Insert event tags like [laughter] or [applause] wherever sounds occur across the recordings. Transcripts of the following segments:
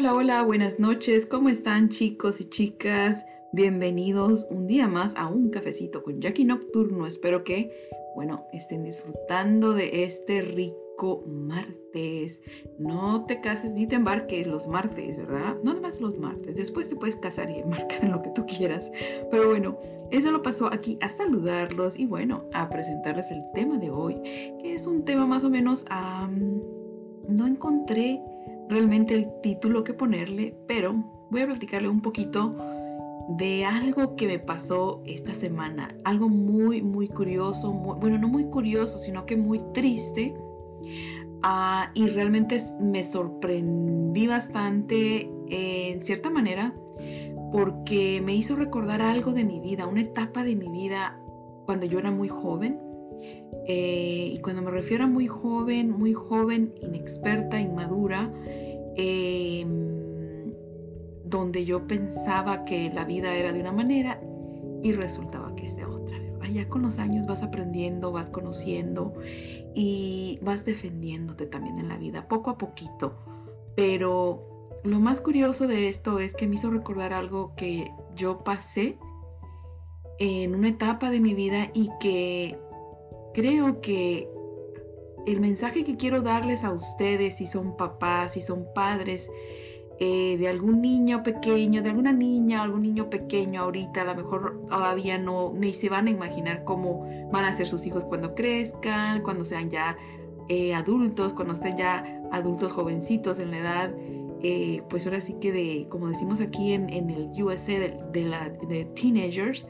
Hola, hola, buenas noches. ¿Cómo están chicos y chicas? Bienvenidos un día más a un cafecito con Jackie Nocturno. Espero que, bueno, estén disfrutando de este rico martes. No te cases ni te embarques los martes, ¿verdad? No más los martes. Después te puedes casar y embarcar en lo que tú quieras. Pero bueno, eso lo pasó aquí a saludarlos y bueno, a presentarles el tema de hoy, que es un tema más o menos... no encontré realmente el título que ponerle, pero voy a platicarle un poquito de algo que me pasó esta semana, algo muy, muy curioso, bueno, no muy curioso, sino que muy triste. Ah, y realmente me sorprendí bastante en cierta manera porque me hizo recordar algo de mi vida, una etapa de mi vida cuando yo era muy joven. Eh, y cuando me refiero a muy joven, muy joven, inexperta, inmadura, Em, donde yo pensaba que la vida era de una manera y resultaba que es de otra. Ya con los años vas aprendiendo, vas conociendo y vas defendiéndote también en la vida, poco a poquito. Pero lo más curioso de esto es que me hizo recordar algo que yo pasé en una etapa de mi vida y que creo que el mensaje que quiero darles a ustedes, si son papás, si son padres eh, de algún niño pequeño, de alguna niña, algún niño pequeño ahorita, a lo mejor todavía no, ni se van a imaginar cómo van a ser sus hijos cuando crezcan, cuando sean ya eh, adultos, cuando estén ya adultos jovencitos en la edad. Eh, pues ahora sí que de, como decimos aquí en, el USA, de, la, de teenagers,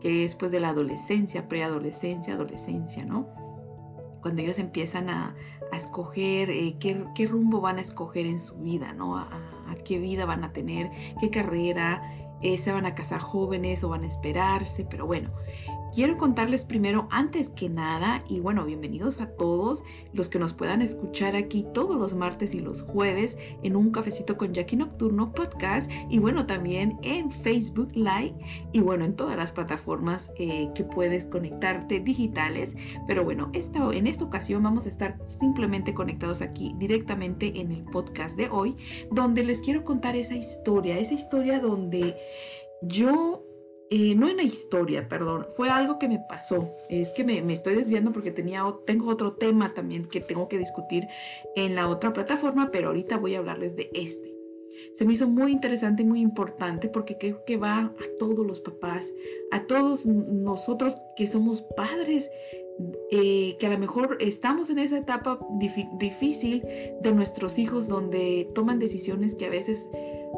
que es pues de la adolescencia, preadolescencia, adolescencia, ¿no? Cuando ellos empiezan a, escoger eh, qué, rumbo van a escoger en su vida, ¿no? A, qué vida van a tener, qué carrera, eh, se van a casar jóvenes o van a esperarse, pero bueno, Quiero contarles primero, antes que nada, y bueno, bienvenidos a todos los que nos puedan escuchar aquí todos los martes y los jueves en un cafecito con Jackie Nocturno podcast y bueno, también en Facebook Live y bueno, en todas las plataformas eh, que puedes conectarte digitales. Pero bueno, esta, en esta ocasión vamos a estar simplemente conectados aquí directamente en el podcast de hoy, donde les quiero contar esa historia, esa historia donde yo eh, no una historia, perdón, fue algo que me pasó. Es que me, estoy desviando porque tenía, tengo otro tema también que tengo que discutir en la otra plataforma, pero ahorita voy a hablarles de este. Se me hizo muy interesante y muy importante porque creo que va a todos los papás, a todos nosotros que somos padres, eh, que a lo mejor estamos en esa etapa difícil de nuestros hijos donde toman decisiones que a veces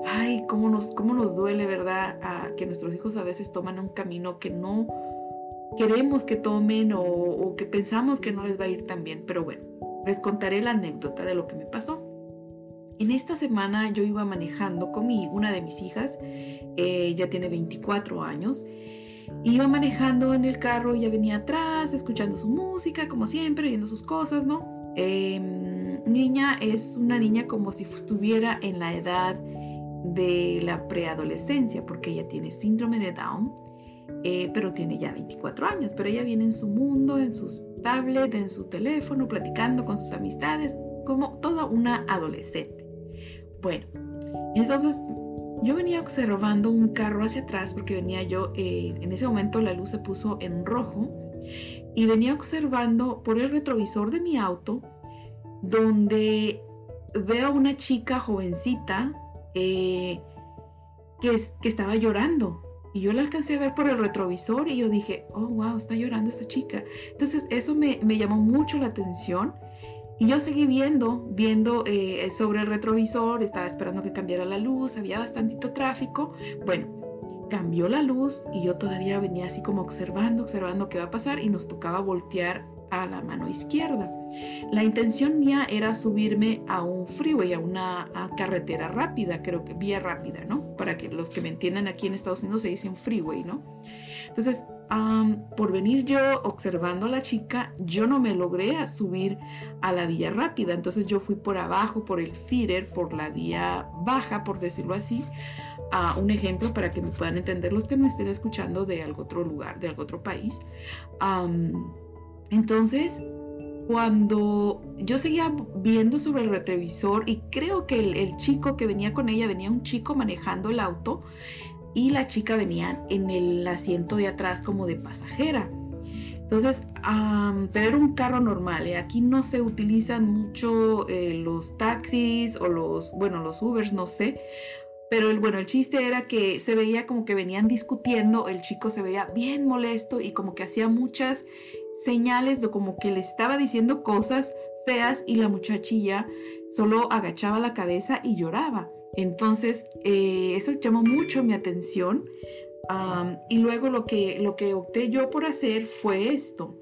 ay, cómo nos, cómo nos duele, ¿verdad? que nuestros hijos a veces toman un camino que no queremos que tomen o, que pensamos que no les va a ir tan bien. Pero bueno, les contaré la anécdota de lo que me pasó. En esta semana yo iba manejando con mi, una de mis hijas, ella tiene 24 años, iba manejando en el carro, ella venía atrás, escuchando su música, como siempre, viendo sus cosas, ¿no? Em, niña es una niña como si estuviera en la edad de la preadolescencia, porque ella tiene síndrome de Down, eh, pero tiene ya 24 años, pero ella viene en su mundo, en sus tablets, en su teléfono, platicando con sus amistades, como toda una adolescente. Bueno, entonces yo venía observando un carro hacia atrás porque venía yo, eh, en ese momento la luz se puso en rojo y venía observando por el retrovisor de mi auto donde veo una chica jovencita eh, que, que estaba llorando. Y yo la alcancé a ver por el retrovisor y yo dije, oh, wow, está llorando esta chica. Entonces eso me, llamó mucho la atención. Y yo seguí viendo, viendo eh, sobre el retrovisor, estaba esperando que cambiara la luz, había bastantito tráfico. Bueno, cambió la luz y yo todavía venía así como observando, observando qué va a pasar y nos tocaba voltear a la mano izquierda. La intención mía era subirme a un freeway, a una carretera rápida, creo que vía rápida, ¿no? Para que los que me entiendan aquí en Estados Unidos se dice un freeway, ¿no? Entonces, por venir yo observando a la chica, yo no me logré subir a la vía rápida, entonces yo fui por abajo, por el feeder, por la vía baja, por decirlo así, a un ejemplo para que me puedan entender los que me estén escuchando de algún otro lugar, de algún otro país. entonces, cuando yo seguía viendo sobre el retrovisor y creo que el, chico que venía con ella, venía un chico manejando el auto y la chica venía en el asiento de atrás como de pasajera. Entonces, pero era un carro normal. ¿eh? Aquí no se utilizan mucho eh, los taxis o los, bueno, los Ubers, no sé. Pero el, bueno, el chiste era que se veía como que venían discutiendo, el chico se veía bien molesto y como que hacía muchas señales de como que le estaba diciendo cosas feas y la muchachilla solo agachaba la cabeza y lloraba. Entonces, eh, eso llamó mucho mi atención. y luego lo que, lo que opté yo por hacer fue esto.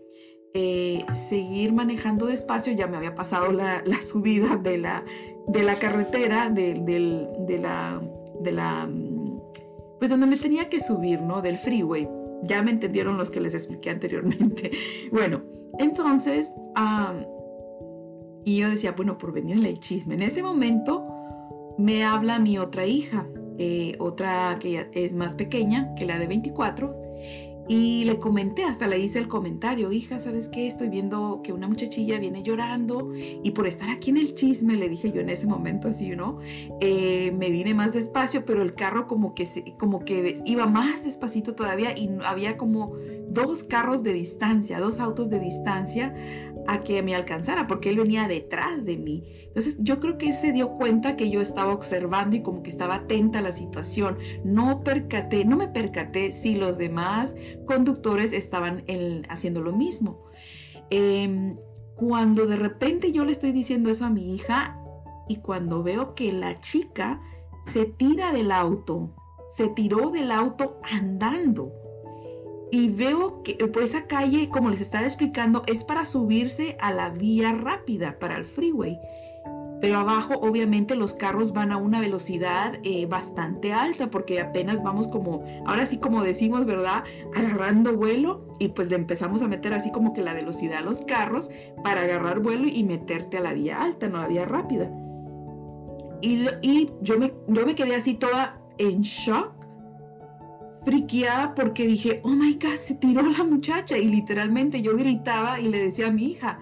Eh, seguir manejando despacio, ya me había pasado la, [laughs] subida de la, de la carretera, de, de, la, de la, pues donde me tenía que subir, ¿no? Del freeway ya me entendieron los que les expliqué anteriormente. [laughs] Bueno, entonces, y yo decía, bueno, por venirle el chisme. En ese momento me habla mi otra hija, eh, otra que es más pequeña que la de 24, y le comenté, hasta le hice el comentario, hija, ¿sabes qué? Estoy viendo que una muchachilla viene llorando y por estar aquí en el chisme, le dije yo en ese momento así, ¿no? Eh, me vine más despacio, pero el carro como que, como que iba más despacito todavía y había como dos carros de distancia, dos autos de distancia a que me alcanzara, porque él venía detrás de mí. Entonces yo creo que él se dio cuenta que yo estaba observando y como que estaba atenta a la situación. No percaté, no me percaté si los demás conductores estaban haciendo lo mismo. Em, cuando de repente yo le estoy diciendo eso a mi hija y cuando veo que la chica se tira del auto, se tiró del auto andando y veo que pues, esa calle, como les estaba explicando, es para subirse a la vía rápida, para el freeway. Pero abajo obviamente los carros van a una velocidad eh, bastante alta porque apenas vamos como, ahora sí como decimos, ¿verdad? Agarrando vuelo y pues le empezamos a meter así como que la velocidad a los carros para agarrar vuelo y meterte a la vía alta, no a la vía rápida. Y, y yo, me, yo me quedé así toda en shock friqueada porque dije, oh my God, se tiró la muchacha. Y literalmente yo gritaba y le decía a mi hija,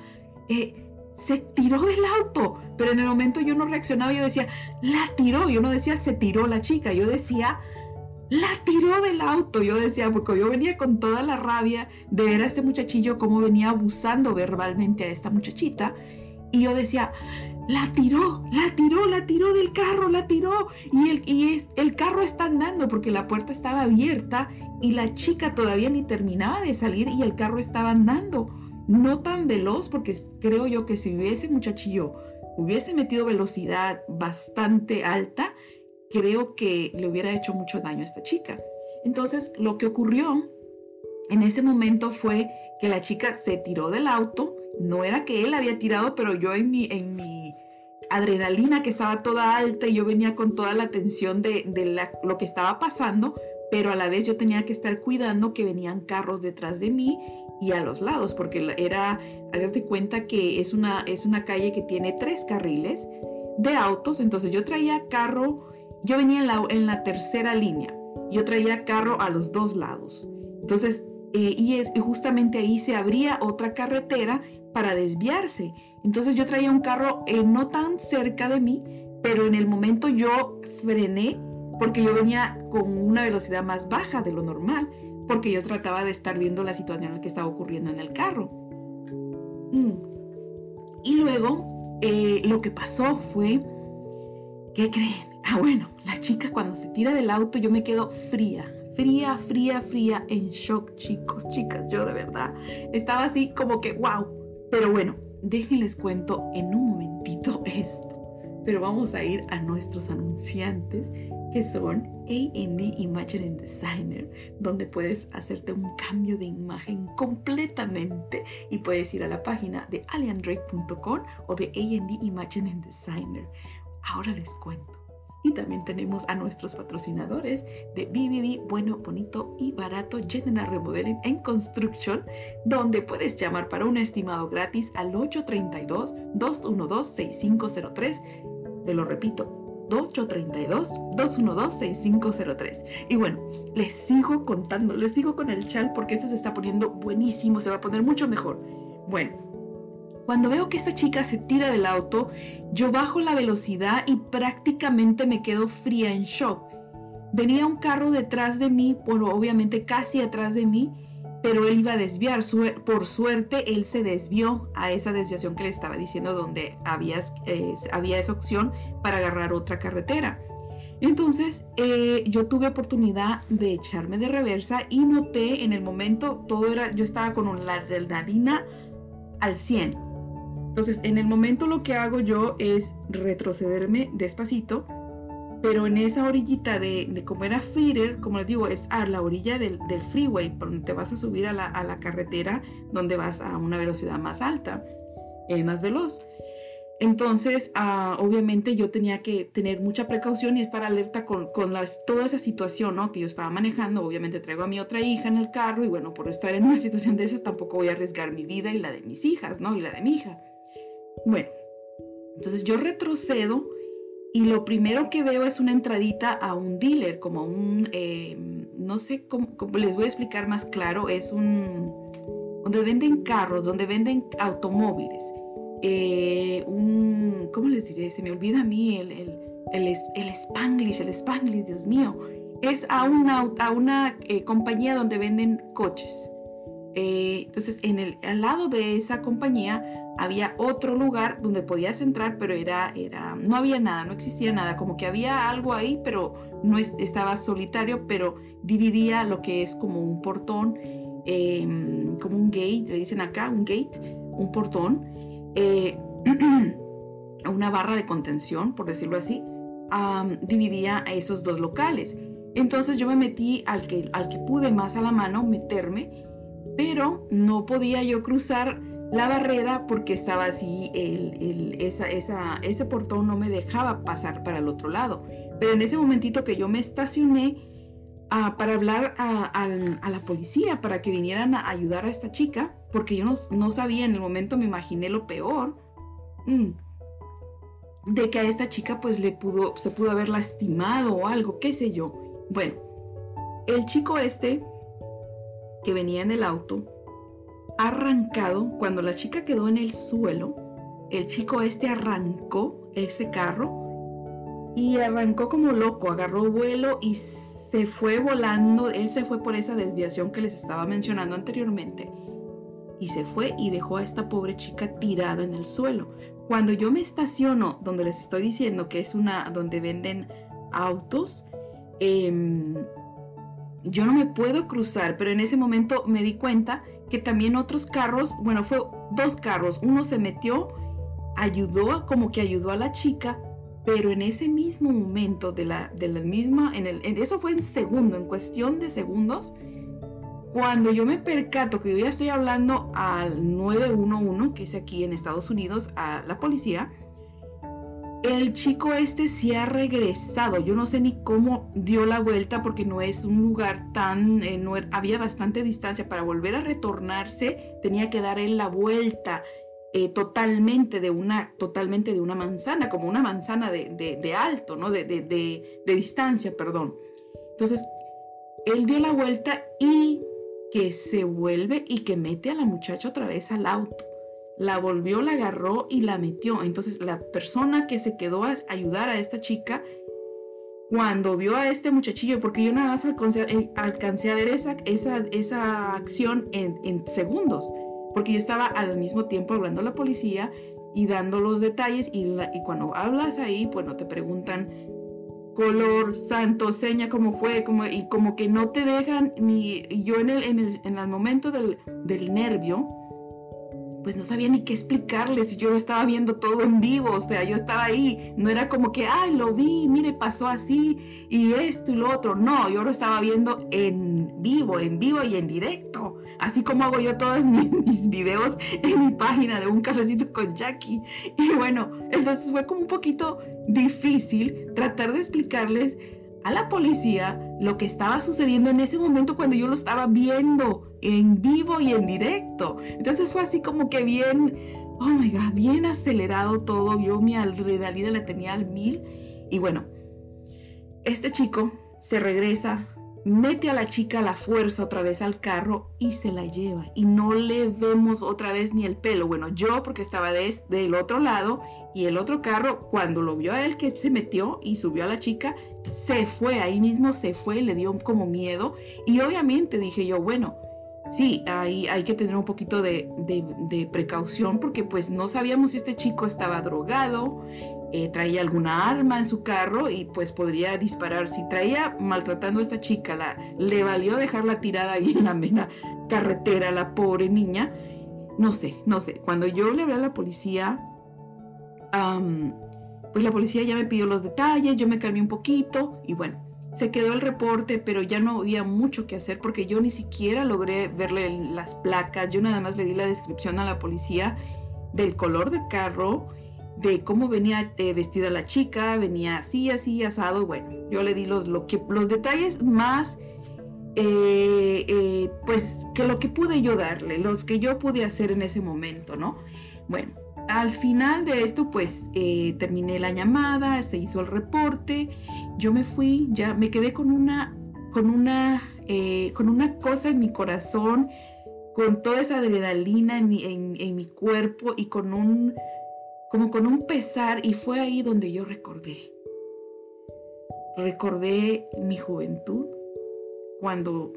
eh, se tiró del auto. Pero en el momento yo no reaccionaba, yo decía, la tiró. Yo no decía, se tiró la chica, yo decía, la tiró del auto. Yo decía, porque yo venía con toda la rabia de ver a este muchachillo cómo venía abusando verbalmente a esta muchachita. Y yo decía, la tiró, la tiró, la tiró del carro, la tiró. Y, el, y es, el carro está andando porque la puerta estaba abierta y la chica todavía ni terminaba de salir y el carro estaba andando. No tan veloz porque creo yo que si hubiese muchachillo hubiese metido velocidad bastante alta, creo que le hubiera hecho mucho daño a esta chica. Entonces lo que ocurrió en ese momento fue que la chica se tiró del auto. No era que él había tirado, pero yo en mi, en mi adrenalina que estaba toda alta y yo venía con toda la atención de, lo que estaba pasando, pero a la vez yo tenía que estar cuidando que venían carros detrás de mí y a los lados, porque era, hágate cuenta que es una, es una calle que tiene tres carriles de autos, entonces yo traía carro, yo venía en la, en la tercera línea, yo traía carro a los dos lados. Entonces, eh, y, y justamente ahí se abría otra carretera para desviarse. Entonces yo traía un carro eh, no tan cerca de mí, pero en el momento yo frené porque yo venía con una velocidad más baja de lo normal, porque yo trataba de estar viendo la situación que estaba ocurriendo en el carro. Mm. Y luego eh, lo que pasó fue, ¿qué creen? Ah, bueno, la chica cuando se tira del auto yo me quedo fría, fría, fría, fría, en shock, chicos, chicas, yo de verdad estaba así como que, wow. Pero bueno, déjenles cuento en un momentito [laughs] esto. Pero vamos a ir a nuestros anunciantes que son AD Imagining Designer, donde puedes hacerte un cambio de imagen completamente y puedes ir a la página de aliandrake.com o de AD Imagining Designer. Ahora les cuento. Y también tenemos a nuestros patrocinadores de BBB, bueno, bonito y barato General Remodeling en Construction, donde puedes llamar para un estimado gratis al 832-212-6503. Te lo repito, 832-212-6503. Y bueno, les sigo contando, les sigo con el chal porque eso se está poniendo buenísimo, se va a poner mucho mejor. Bueno, Cuando veo que esta chica se tira del auto, yo bajo la velocidad y prácticamente me quedo fría en shock. Venía un carro detrás de mí, bueno, obviamente casi atrás de mí, pero él iba a desviar. Por suerte, él se desvió a esa desviación que le estaba diciendo donde había, eh, había esa opción para agarrar otra carretera. Entonces eh, yo tuve oportunidad de echarme de reversa y noté en el momento, todo era, yo estaba con la adrenalina al 100. Entonces en el momento lo que hago yo es retrocederme despacito, pero en esa orillita de, de como era feeder, como les digo, es a la orilla del, del freeway, por donde te vas a subir a la, a la, carretera donde vas a una velocidad más alta, eh, más veloz. Entonces, ah, obviamente yo tenía que tener mucha precaución y estar alerta con, con las, toda esa situación ¿no? que yo estaba manejando. Obviamente traigo a mi otra hija en el carro y bueno, por estar en una situación de esas tampoco voy a arriesgar mi vida y la de mis hijas, ¿no? Y la de mi hija. Bueno, entonces yo retrocedo y lo primero que veo es una entradita a un dealer, como un, eh, no sé cómo, les voy a explicar más claro, es un, donde venden carros, donde venden automóviles. Eh, un, ¿cómo les diré? Se me olvida a mí el, el, el, el Spanglish, el Spanglish, Dios mío. Es a una, a una eh, compañía donde venden coches. Eh, entonces, en el, al lado de esa compañía había otro lugar donde podías entrar, pero era, era, no había nada, no existía nada, como que había algo ahí, pero no estaba solitario, pero dividía lo que es como un portón, em, como un gate, le dicen acá, un gate, un portón, eh, [clears throat] una barra de contención, por decirlo así, dividía a esos dos locales. Entonces yo me metí al que, al que pude más a la mano meterme, pero no podía yo cruzar la barrera porque estaba así, ese portón no me dejaba pasar para el otro lado. Pero en ese momentito que yo me estacioné uh, para hablar a, la policía, para que vinieran a ayudar a esta chica, porque yo no, sabía, en el momento me imaginé lo peor, mm, de que a esta chica pues le se pudo haber lastimado o algo, qué sé yo. Bueno, el chico este que venía en el auto, arrancado, cuando la chica quedó en el suelo, el chico este arrancó ese carro y arrancó como loco, agarró vuelo y se fue volando, él se fue por esa desviación que les estaba mencionando anteriormente y se fue y dejó a esta pobre chica tirada en el suelo. Cuando yo me estaciono donde les estoy diciendo que es una donde venden autos, eh, yo no me puedo cruzar, pero en ese momento me di cuenta que también otros carros, bueno, fue dos carros, uno se metió, ayudó, como que ayudó a la chica, pero en ese mismo momento de la, de la misma, en el, eso fue en segundo, en cuestión de segundos, cuando yo me percato que yo ya estoy hablando al 911, que es aquí en Estados Unidos, a la policía, el chico este sí ha regresado. Yo no sé ni cómo dio la vuelta porque no es un lugar tan... Eh, no, había bastante distancia. Para volver a retornarse tenía que dar él la vuelta eh, totalmente, de una, totalmente de una manzana, como una manzana de, alto, ¿no? De, de, distancia, perdón. Entonces, él dio la vuelta y que se vuelve y que mete a la muchacha otra vez al auto la volvió, la agarró y la metió. Entonces la persona que se quedó a ayudar a esta chica, cuando vio a este muchachillo, porque yo nada más alcancé, eh, a ver esa, esa, esa acción en, segundos, porque yo estaba al mismo tiempo hablando a la policía y dando los detalles y, y cuando hablas ahí, pues no te preguntan color, santo, seña, cómo fue, como, y como que no te dejan ni, yo en el, en el, en el momento del, del nervio, pues no sabía ni qué explicarles, yo lo estaba viendo todo en vivo, o sea, yo estaba ahí, no era como que, ay, lo vi, mire, pasó así, y esto y lo otro, no, yo lo estaba viendo en vivo, en vivo y en directo, así como hago yo todos [laughs] mis, videos en mi página de un cafecito con Jackie, y bueno, entonces fue como un poquito difícil tratar de explicarles a la policía lo que estaba sucediendo en ese momento cuando yo lo estaba viendo en vivo y en directo. Entonces fue así como que bien, oh my God, bien acelerado todo. Yo mi adrenalina la tenía al mil. Y bueno, este chico se regresa mete a la chica a la fuerza otra vez al carro y se la lleva. Y no le vemos otra vez ni el pelo. Bueno, yo porque estaba del otro lado y el otro carro, cuando lo vio a él que se metió y subió a la chica, se fue, ahí mismo se fue, le dio como miedo. Y obviamente dije yo, bueno, sí, ahí hay que tener un poquito de, precaución porque pues no sabíamos si este chico estaba drogado, eh, traía alguna arma en su carro y pues podría disparar. Si traía maltratando a esta chica, la, le valió dejarla tirada ahí en la mena carretera, la pobre niña. No sé, no sé. Cuando yo le hablé a la policía, pues la policía ya me pidió los detalles, yo me calmé un poquito y bueno, se quedó el reporte, pero ya no había mucho que hacer porque yo ni siquiera logré verle las placas, yo nada más le di la descripción a la policía del color del carro de cómo venía eh, vestida la chica, venía así, así, asado. Bueno, yo le di los, los detalles más, eh, eh, pues, que lo que pude yo darle, los que yo pude hacer en ese momento, ¿no? Bueno, al final de esto, pues, terminé la llamada, se hizo el reporte, yo me fui, ya me quedé con una, con una, con una cosa en mi corazón, con toda esa adrenalina en mi cuerpo y con un como con un pesar y fue ahí donde yo recordé. Recordé mi juventud cuando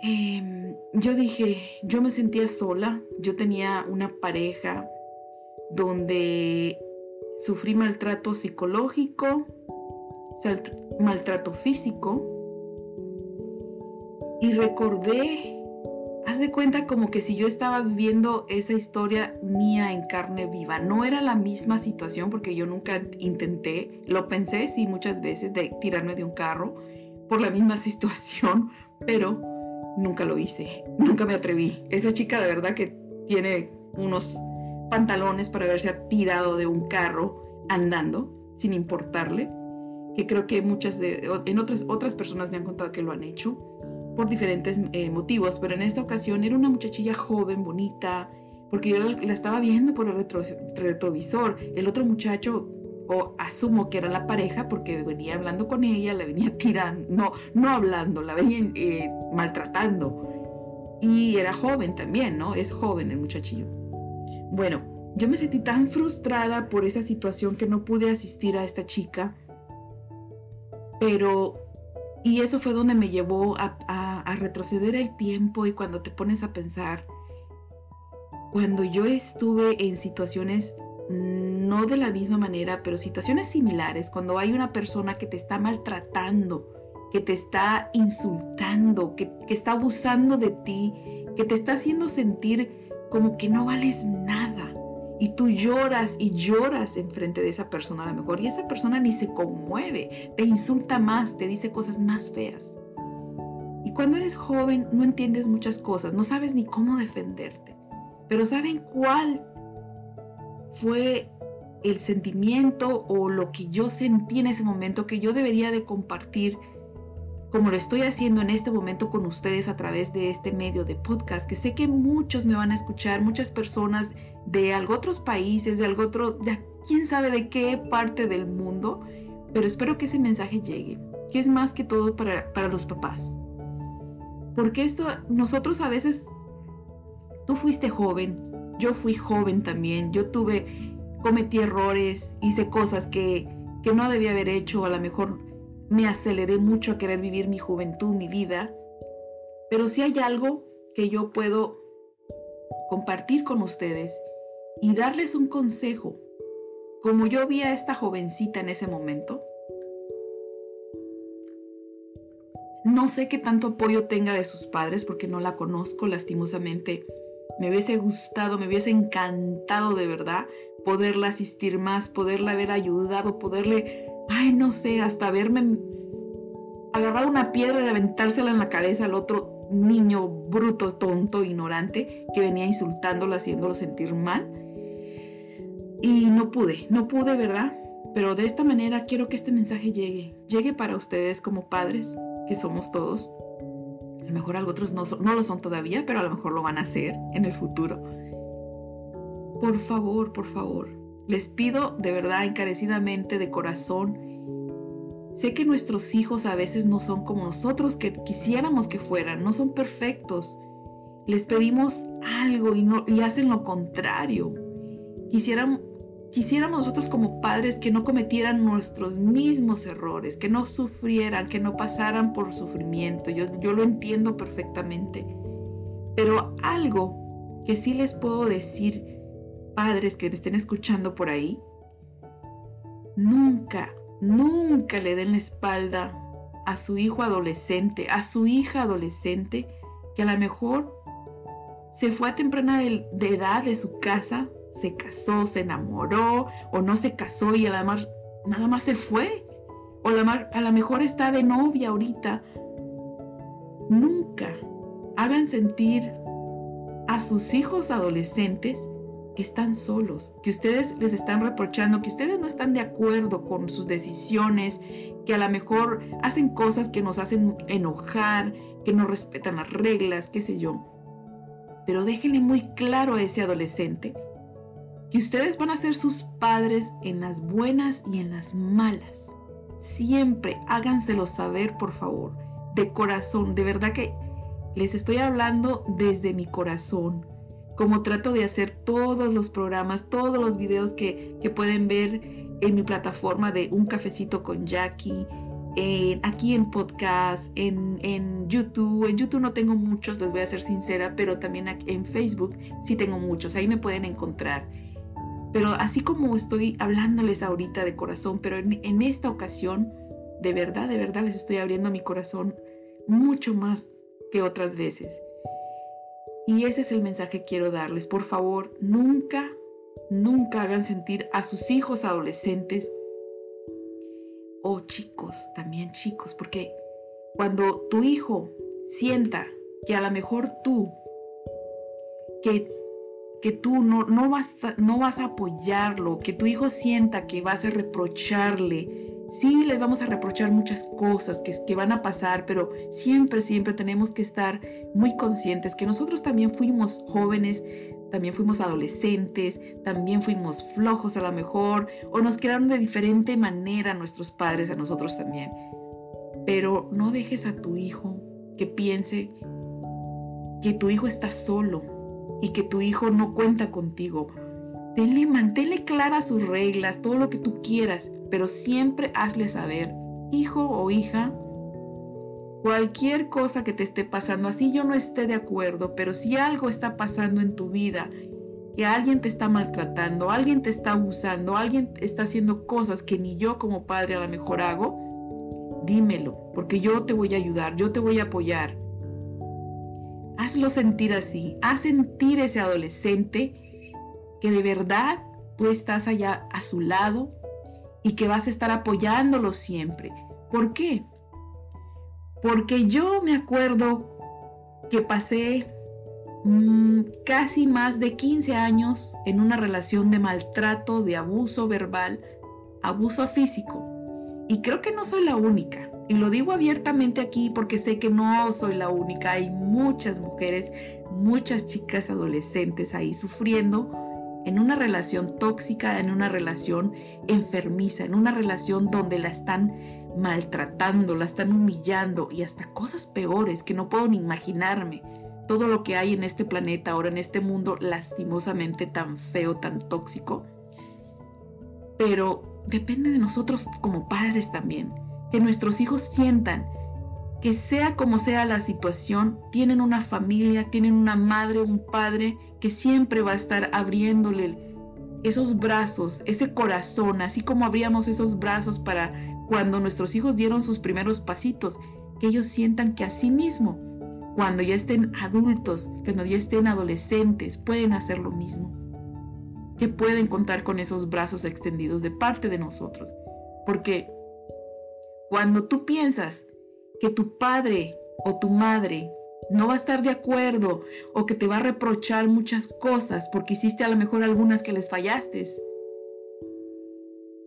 em, yo dije, yo me sentía sola, yo tenía una pareja donde sufrí maltrato psicológico, maltrato físico y recordé haz de cuenta como que si yo estaba viviendo esa historia mía en carne viva. No era la misma situación porque yo nunca intenté, lo pensé sí muchas veces de tirarme de un carro por la misma [laughs] situación, pero nunca lo hice, nunca me atreví. Esa chica de verdad que tiene unos pantalones para haberse tirado de un carro andando sin importarle, que creo que muchas de, en otras, otras personas me han contado que lo han hecho por diferentes eh, motivos, pero en esta ocasión era una muchachilla joven, bonita, porque yo la, estaba viendo por el retrovisor. El otro muchacho, o asumo que era la pareja, porque venía hablando con ella, la venía tirando, no, no hablando, la venía eh, maltratando. Y era joven también, ¿no? Es joven el muchachillo. Bueno, yo me sentí tan frustrada por esa situación que no pude asistir a esta chica, pero y eso fue donde me llevó a, retroceder el tiempo y cuando te pones a pensar, cuando yo estuve en situaciones no de la misma manera, pero situaciones similares, cuando hay una persona que te está maltratando, que te está insultando, que, que está abusando de ti, que te está haciendo sentir como que no vales nada y tú lloras y lloras enfrente de esa persona a lo mejor y esa persona ni se conmueve, te insulta más, te dice cosas más feas. Y cuando eres joven no entiendes muchas cosas, no sabes ni cómo defenderte. Pero ¿saben cuál fue el sentimiento o lo que yo sentí en ese momento que yo debería de compartir como lo estoy haciendo en este momento con ustedes a través de este medio de podcast, que sé que muchos me van a escuchar, muchas personas de algo otros países, de algo otro, de quién sabe de qué parte del mundo, pero espero que ese mensaje llegue, que es más que todo para, para los papás. Porque esto, nosotros a veces, tú fuiste joven, yo fui joven también, yo tuve, cometí errores, hice cosas que, que no debía haber hecho, a lo mejor me aceleré mucho a querer vivir mi juventud, mi vida, pero si hay algo que yo puedo compartir con ustedes y darles un consejo, como yo vi a esta jovencita en ese momento, no sé qué tanto apoyo tenga de sus padres porque no la conozco lastimosamente. Me hubiese gustado, me hubiese encantado de verdad poderla asistir más, poderla haber ayudado, poderle ay, no sé, hasta verme agarrar una piedra y aventársela en la cabeza al otro niño bruto, tonto, ignorante, que venía insultándolo, haciéndolo sentir mal. Y no pude, no pude, ¿verdad? Pero de esta manera quiero que este mensaje llegue, llegue para ustedes como padres, que somos todos. A lo mejor otros no, no lo son todavía, pero a lo mejor lo van a hacer en el futuro. Por favor, por favor, les pido de verdad encarecidamente, de corazón, Sé que nuestros hijos a veces no son como nosotros que quisiéramos que fueran, no son perfectos. Les pedimos algo y, no, y hacen lo contrario. Quisieran, quisiéramos nosotros como padres que no cometieran nuestros mismos errores, que no sufrieran, que no pasaran por sufrimiento. Yo, yo lo entiendo perfectamente. Pero algo que sí les puedo decir, padres que me estén escuchando por ahí, nunca, nunca le den la espalda a su hijo adolescente, a su hija adolescente, que a lo mejor se fue a temprana de, edad de su casa, se casó, se enamoró o no se casó y además nada más se fue. O a lo mejor está de novia ahorita. Nunca hagan sentir a sus hijos adolescentes que están solos, que ustedes les están reprochando, que ustedes no están de acuerdo con sus decisiones, que a lo mejor hacen cosas que nos hacen enojar, que no respetan las reglas, qué sé yo. Pero déjenle muy claro a ese adolescente que ustedes van a ser sus padres en las buenas y en las malas. Siempre háganselo saber, por favor, de corazón. De verdad que les estoy hablando desde mi corazón. Como trato de hacer todos los programas, todos los videos que, pueden ver en mi plataforma de Un Cafecito con Jackie, aquí en podcast, en, en, YouTube. En YouTube no tengo muchos, les voy a ser sincera, pero también en Facebook sí tengo muchos. Ahí me pueden encontrar. Pero así como estoy hablándoles ahorita de corazón, pero en, esta ocasión, de verdad, de verdad les estoy abriendo mi corazón mucho más que otras veces. Y ese es el mensaje que quiero darles. Por favor, nunca, nunca hagan sentir a sus hijos adolescentes o chicos, también chicos, porque cuando tu hijo sienta que a lo mejor tú, que, que tú no, no, vas no vas a apoyarlo, que tu hijo sienta que vas a reprocharle, Sí, les vamos a reprochar muchas cosas que, que van a pasar, pero siempre, siempre tenemos que estar muy conscientes que nosotros también fuimos jóvenes, también fuimos adolescentes, también fuimos flojos a lo mejor, o nos quedaron de diferente manera nuestros padres, a nosotros también. Pero no dejes a tu hijo que piense que tu hijo está solo y que tu hijo no cuenta contigo. Tenle, manténle claras sus reglas, todo lo que tú quieras, pero siempre hazle saber, hijo o hija, cualquier cosa que te esté pasando, así yo no esté de acuerdo, pero si algo está pasando en tu vida, que alguien te está maltratando, alguien te está abusando, alguien está haciendo cosas que ni yo como padre a lo mejor hago, dímelo, porque yo te voy a ayudar, yo te voy a apoyar. Hazlo sentir así, haz sentir ese adolescente que de verdad tú estás allá a su lado y que vas a estar apoyándolo siempre. ¿Por qué? Porque yo me acuerdo que pasé mm, casi más de 15 años en una relación de maltrato, de abuso verbal, abuso físico. Y creo que no soy la única. Y lo digo abiertamente aquí porque sé que no soy la única. Hay muchas mujeres, muchas chicas adolescentes ahí sufriendo en una relación tóxica, en una relación enfermiza, en una relación donde la están maltratando, la están humillando y hasta cosas peores que no puedo ni imaginarme. Todo lo que hay en este planeta ahora, en este mundo lastimosamente tan feo, tan tóxico. Pero depende de nosotros como padres también, que nuestros hijos sientan que sea como sea la situación, tienen una familia, tienen una madre, un padre que siempre va a estar abriéndole esos brazos, ese corazón, así como abríamos esos brazos para cuando nuestros hijos dieron sus primeros pasitos, que ellos sientan que a sí mismo, cuando ya estén adultos, cuando ya estén adolescentes, pueden hacer lo mismo, que pueden contar con esos brazos extendidos de parte de nosotros. Porque cuando tú piensas que tu padre o tu madre no va a estar de acuerdo o que te va a reprochar muchas cosas porque hiciste a lo mejor algunas que les fallaste.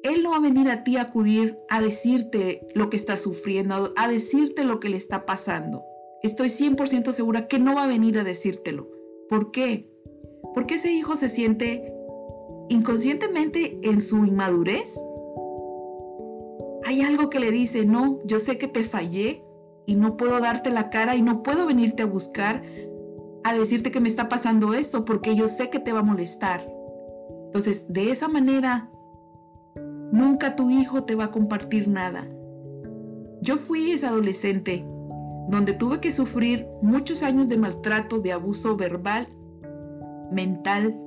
Él no va a venir a ti a acudir a decirte lo que está sufriendo, a decirte lo que le está pasando. Estoy 100% segura que no va a venir a decírtelo. ¿Por qué? Porque ese hijo se siente inconscientemente en su inmadurez hay algo que le dice, no, yo sé que te fallé y no puedo darte la cara y no puedo venirte a buscar a decirte que me está pasando esto porque yo sé que te va a molestar. Entonces, de esa manera, nunca tu hijo te va a compartir nada. Yo fui esa adolescente donde tuve que sufrir muchos años de maltrato, de abuso verbal, mental,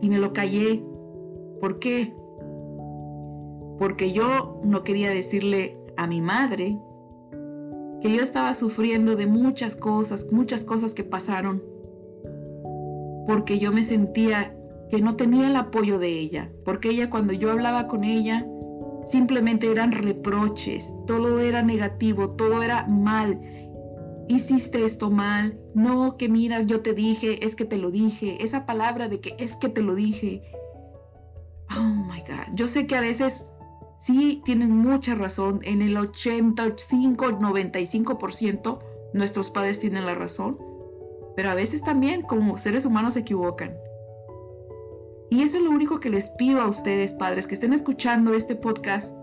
y me lo callé. ¿Por qué? Porque yo no quería decirle a mi madre que yo estaba sufriendo de muchas cosas, muchas cosas que pasaron, porque yo me sentía que no tenía el apoyo de ella, porque ella cuando yo hablaba con ella, simplemente eran reproches, todo era negativo, todo era mal. Hiciste esto mal, no, que mira, yo te dije, es que te lo dije, esa palabra de que es que te lo dije. Oh my God, yo sé que a veces sí tienen mucha razón, en el 85, 95% nuestros padres tienen la razón, pero a veces también como seres humanos se equivocan. Y eso es lo único que les pido a ustedes, padres, que estén escuchando este podcast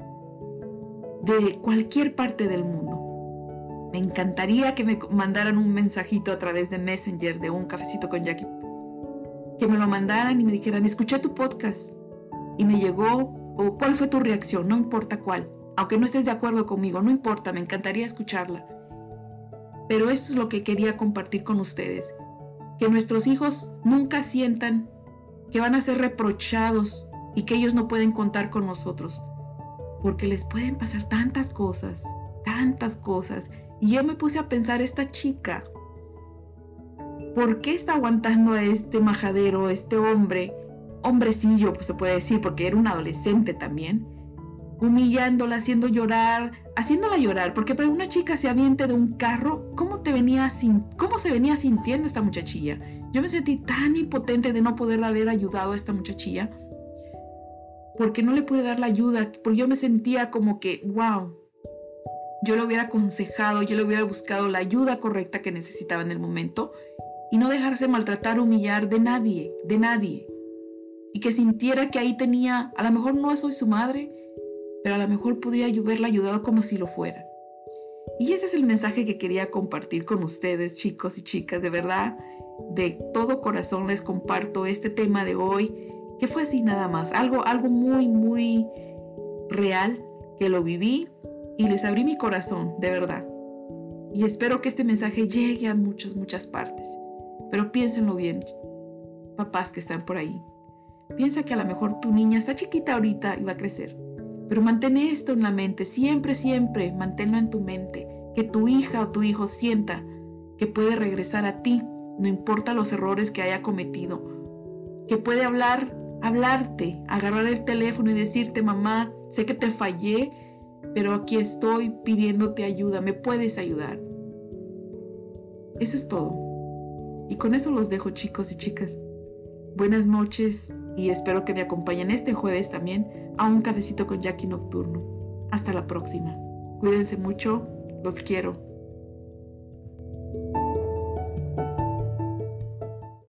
de cualquier parte del mundo. Me encantaría que me mandaran un mensajito a través de Messenger de un cafecito con Jackie. Que me lo mandaran y me dijeran, escuché tu podcast y me llegó, o cuál fue tu reacción, no importa cuál. Aunque no estés de acuerdo conmigo, no importa, me encantaría escucharla. Pero esto es lo que quería compartir con ustedes. Que nuestros hijos nunca sientan que van a ser reprochados y que ellos no pueden contar con nosotros, porque les pueden pasar tantas cosas, tantas cosas. Y yo me puse a pensar, esta chica, ¿por qué está aguantando a este majadero, este hombre, hombrecillo, pues se puede decir, porque era un adolescente también, humillándola, haciendo llorar, haciéndola llorar, porque para una chica se aviente de un carro, ¿cómo te venía cómo se venía sintiendo esta muchachilla? Yo me sentí tan impotente de no poder haber ayudado a esta muchachilla porque no le pude dar la ayuda, porque yo me sentía como que, wow, yo le hubiera aconsejado, yo le hubiera buscado la ayuda correcta que necesitaba en el momento y no dejarse maltratar, humillar de nadie, de nadie. Y que sintiera que ahí tenía, a lo mejor no soy su madre, pero a lo mejor podría haberla ayudado como si lo fuera. Y ese es el mensaje que quería compartir con ustedes, chicos y chicas, de verdad de todo corazón les comparto este tema de hoy, que fue así nada más, algo, algo muy, muy real, que lo viví y les abrí mi corazón, de verdad. Y espero que este mensaje llegue a muchas, muchas partes. Pero piénsenlo bien, papás que están por ahí. Piensa que a lo mejor tu niña está chiquita ahorita y va a crecer. Pero mantén esto en la mente, siempre, siempre, manténlo en tu mente. Que tu hija o tu hijo sienta que puede regresar a ti no importa los errores que haya cometido, que puede hablar, hablarte, agarrar el teléfono y decirte, mamá, sé que te fallé, pero aquí estoy pidiéndote ayuda, me puedes ayudar. Eso es todo. Y con eso los dejo chicos y chicas. Buenas noches y espero que me acompañen este jueves también a un cafecito con Jackie Nocturno. Hasta la próxima. Cuídense mucho, los quiero.